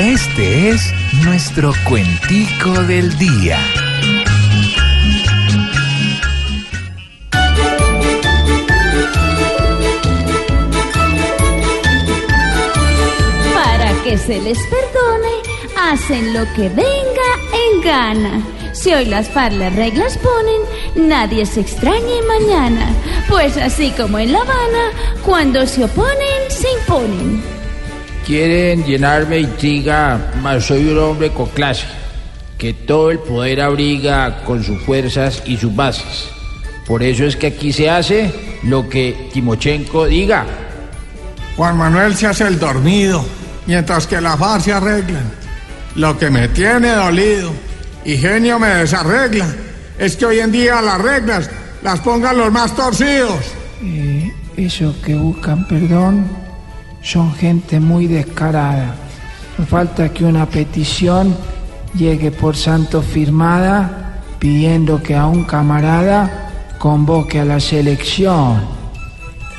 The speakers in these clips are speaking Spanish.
Este es nuestro cuentico del día. Para que se les perdone, hacen lo que venga en gana. Si hoy las FARC las reglas ponen, nadie se extrañe mañana. Pues así como en La Habana, cuando se oponen, se imponen. Quieren llenarme de intriga, mas soy un hombre con clase, que todo el poder abriga con sus fuerzas y sus bases. Por eso es que aquí se hace lo que Timochenko diga. Juan Manuel se hace el dormido, mientras que la FARC se arreglan. Lo que me tiene dolido y genio me desarregla es que hoy en día las reglas las pongan los más torcidos. Eh, eso que buscan perdón son gente muy descarada. No falta que una petición llegue por santo firmada pidiendo que a un camarada convoque a la selección.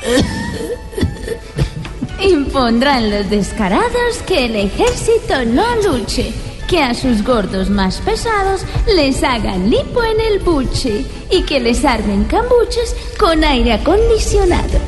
Impondrán los descarados que el ejército no luche, que a sus gordos más pesados les hagan lipo en el buche y que les armen cambuches con aire acondicionado.